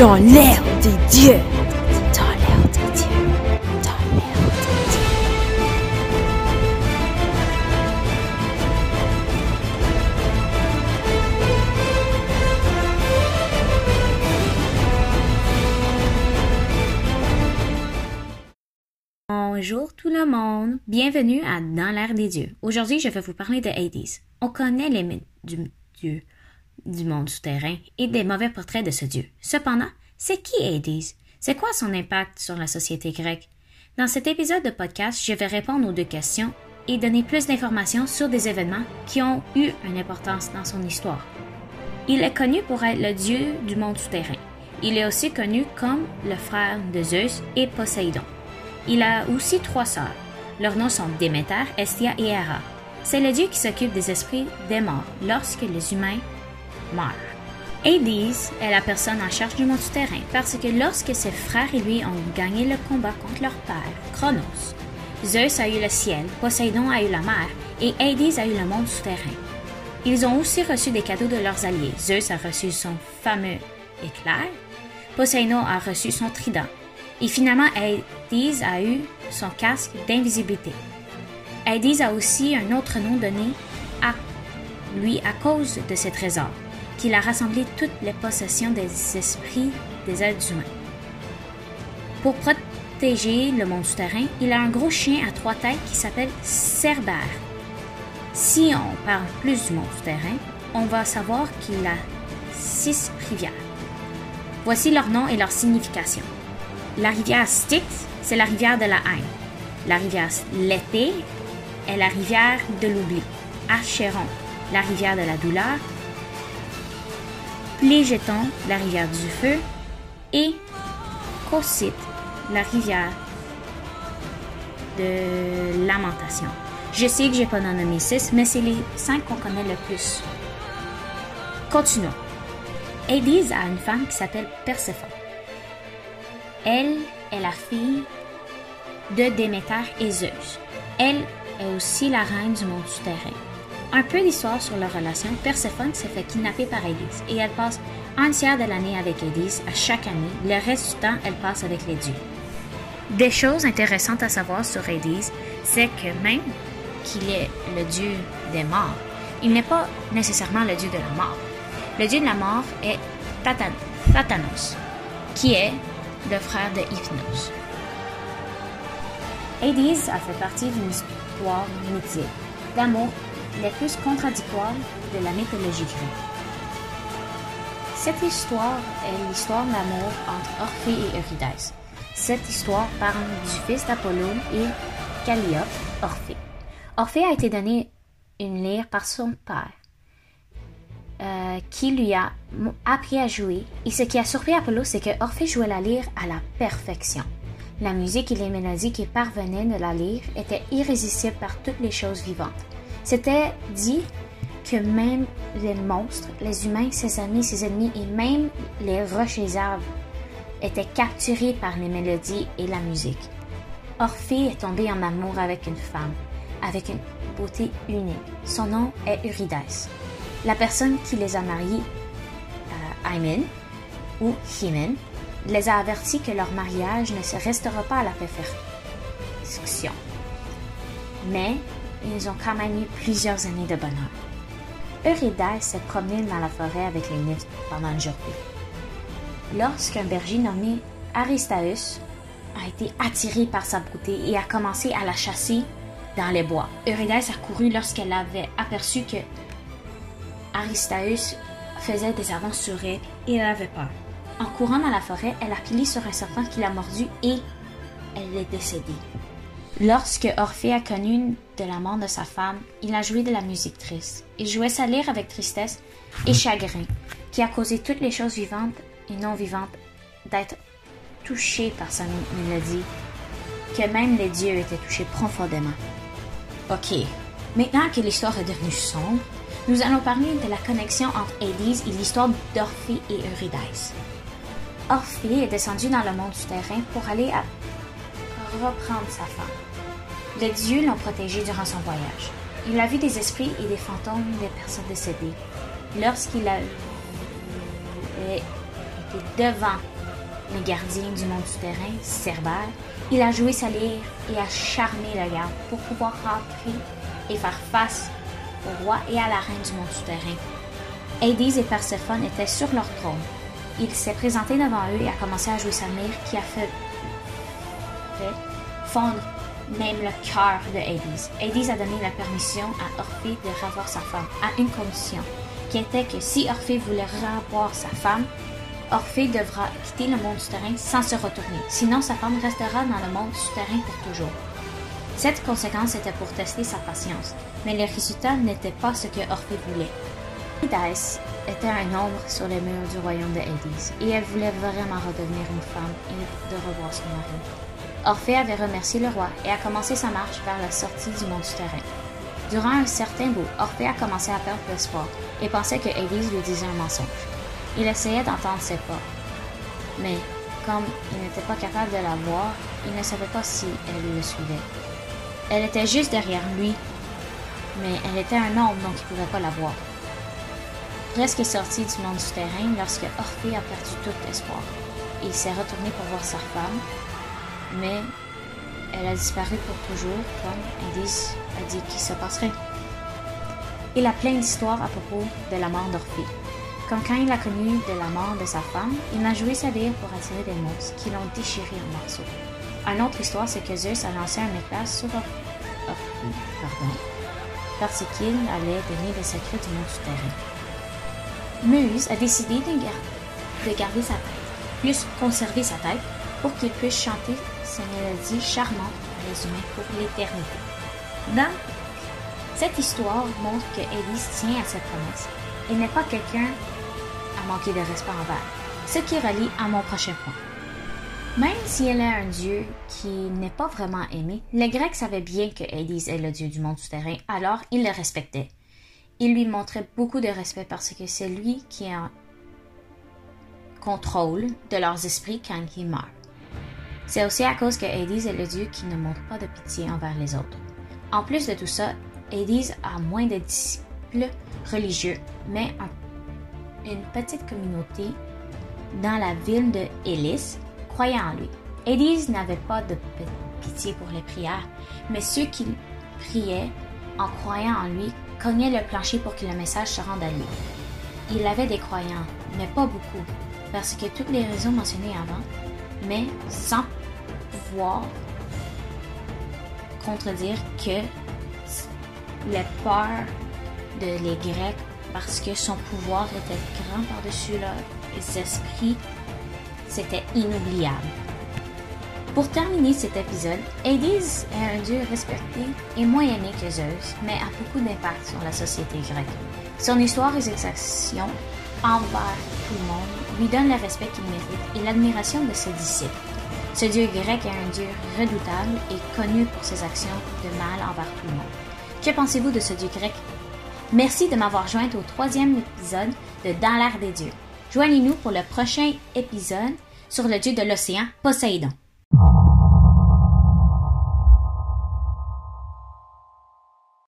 dans l'air des dieux. Dans l'air des dieux. Dans l'air des dieux. Bonjour tout le monde, bienvenue à Dans l'air des dieux. Aujourd'hui, je vais vous parler de Hades. On connaît les mythes du dieu du monde souterrain et des mauvais portraits de ce dieu. Cependant, c'est qui Hades? C'est quoi son impact sur la société grecque? Dans cet épisode de podcast, je vais répondre aux deux questions et donner plus d'informations sur des événements qui ont eu une importance dans son histoire. Il est connu pour être le dieu du monde souterrain. Il est aussi connu comme le frère de Zeus et Poséidon. Il a aussi trois sœurs. Leurs noms sont Déméter, Estia et Héra. C'est le dieu qui s'occupe des esprits des morts lorsque les humains meurent. Hades est la personne en charge du monde souterrain parce que lorsque ses frères et lui ont gagné le combat contre leur père, Chronos, Zeus a eu le ciel, Poséidon a eu la mer et Hades a eu le monde souterrain. Ils ont aussi reçu des cadeaux de leurs alliés. Zeus a reçu son fameux éclair, Poséidon a reçu son trident et finalement Hades a eu son casque d'invisibilité. Hades a aussi un autre nom donné à lui à cause de ses trésors, qu'il a rassemblé toutes les possessions des esprits des êtres humains. Pour protéger le monde souterrain, il a un gros chien à trois têtes qui s'appelle Cerbère. Si on parle plus du monde souterrain, on va savoir qu'il a six rivières. Voici leurs noms et leur signification. La rivière Styx, c'est la rivière de la haine. La rivière Lété est la rivière de l'oubli. Achéron, la rivière de la douleur. Plégéton, la rivière du feu. Et Cocyte, la rivière de lamentation. Je sais que j'ai pas nommé six, mais c'est les cinq qu'on connaît le plus. Continuons. Hades a une femme qui s'appelle Perséphone. Elle est la fille de Déméter et Zeus. Elle est aussi la reine du monde souterrain. Un peu d'histoire sur leur relation, Perséphone s'est fait kidnapper par Hades et elle passe un tiers de l'année avec Hades à chaque année. Le reste du temps, elle passe avec les dieux. Des choses intéressantes à savoir sur Hades, c'est que même qu'il est le dieu des morts, il n'est pas nécessairement le dieu de la mort. Le dieu de la mort est Thatanos, qui est le frère de Hypnos. Hades a fait partie d'une histoire mythique d'amour les plus contradictoires de la mythologie grecque. Cette histoire est l'histoire d'amour entre Orphée et Eurydice. Cette histoire parle du fils d'Apollon et Calliope, Orphée. Orphée a été donné une lyre par son père, euh, qui lui a appris à jouer. Et ce qui a surpris Apollo, c'est que Orphée jouait la lyre à la perfection. La musique et les mélodies qui parvenaient de la lyre étaient irrésistibles par toutes les choses vivantes. C'était dit que même les monstres, les humains, ses amis, ses ennemis et même les roches et les arbres étaient capturés par les mélodies et la musique. Orphée est tombé en amour avec une femme, avec une beauté unique. Son nom est Eurydice. La personne qui les a mariés, euh, ou Hymen, les a avertis que leur mariage ne se restera pas à la perfection. Mais ils ont quand même eu plusieurs années de bonheur. Eurydice s'est promené dans la forêt avec les nymphes pendant une journée. Lorsqu'un berger nommé Aristaeus a été attiré par sa beauté et a commencé à la chasser dans les bois. Eurydice a couru lorsqu'elle avait aperçu que Aristaeus faisait des avances sur elle et elle avait peur. En courant dans la forêt, elle a pilé sur un serpent qui l'a mordu et elle est décédée. Lorsque Orphée a connu de la mort de sa femme, il a joué de la musique triste. Il jouait sa lyre avec tristesse et chagrin, qui a causé toutes les choses vivantes et non vivantes d'être touchées par sa mélodie, que même les dieux étaient touchés profondément. Ok, maintenant que l'histoire est devenue sombre, nous allons parler de la connexion entre Hades et l'histoire d'Orphée et Eurydice. Orphée est descendu dans le monde souterrain pour aller à reprendre sa femme. Les dieux l'ont protégé durant son voyage. Il a vu des esprits et des fantômes des personnes décédées. Lorsqu'il a et devant les gardiens du monde souterrain, Cerbère, il a joué sa lyre et a charmé le garde pour pouvoir rentrer et faire face au roi et à la reine du monde souterrain. Hades et Perséphone étaient sur leur trône. Il s'est présenté devant eux et a commencé à jouer sa lyre qui a fait fondre même le cœur de Hades. Hades a donné la permission à Orphée de revoir sa femme, à une condition, qui était que si Orphée voulait revoir sa femme, Orphée devra quitter le monde souterrain sans se retourner, sinon sa femme restera dans le monde souterrain pour toujours. Cette conséquence était pour tester sa patience, mais le résultat n'était pas ce que Orphée voulait. Idas était un ombre sur les murs du royaume de Hades, et elle voulait vraiment redevenir une femme et de revoir son mari. Orphée avait remercié le roi et a commencé sa marche vers la sortie du monde souterrain. Durant un certain bout, Orphée a commencé à perdre l'espoir et pensait que Hades lui disait un mensonge. Il essayait d'entendre ses pas, mais comme il n'était pas capable de la voir, il ne savait pas si elle le suivait. Elle était juste derrière lui, mais elle était un ombre donc il ne pouvait pas la voir. Presque sorti du monde souterrain lorsque Orphée a perdu tout espoir. Il s'est retourné pour voir sa femme, mais elle a disparu pour toujours, comme Hades a dit qu'il se passerait. Il a plein d'histoires à propos de la mort d'Orphée. Comme quand il a connu de la mort de sa femme, il a joué sa lyre pour attirer des monstres qui l'ont déchiré en morceaux. Une autre histoire, c'est que Zeus a lancé un éclat sur Orphée, pardon, parce qu'il allait donner les secrets du monde souterrain. Muse a décidé de garder sa tête, plus conserver sa tête, pour qu'il puisse chanter charmantes à les humains pour l'éternité. Donc, cette histoire montre que Hades tient à cette promesse et n'est pas quelqu'un à manquer de respect envers, ce qui relie à mon prochain point. Même si elle est un dieu qui n'est pas vraiment aimé, les Grecs savaient bien que Hades est le dieu du monde souterrain, alors ils le respectaient. Ils lui montraient beaucoup de respect parce que c'est lui qui est en contrôle de leurs esprits quand ils meurent. C'est aussi à cause que Hades est le dieu qui ne montre pas de pitié envers les autres. En plus de tout ça, Hades a moins de disciples religieux, mais un, une petite communauté dans la ville de Hélice croyait en lui. Hades n'avait pas de pitié pour les prières, mais ceux qui priaient en croyant en lui cognaient le plancher pour que le message se rende à lui. Il avait des croyants, mais pas beaucoup, parce que toutes les raisons mentionnées avant, mais sans contredire que les peurs de les Grecs, parce que son pouvoir était grand par-dessus leurs esprits, c'était inoubliable. Pour terminer cet épisode, Hades est un dieu respecté et moins aimé que Zeus, mais a beaucoup d'impact sur la société grecque. Son histoire et ses actions envers tout le monde lui donnent le respect qu'il mérite et l'admiration de ses disciples. Ce dieu grec est un dieu redoutable et connu pour ses actions de mal envers tout le monde. Que pensez-vous de ce dieu grec? Merci de m'avoir jointe au troisième épisode de Dans l'air des dieux. Joignez-nous pour le prochain épisode sur le dieu de l'océan, Poséidon.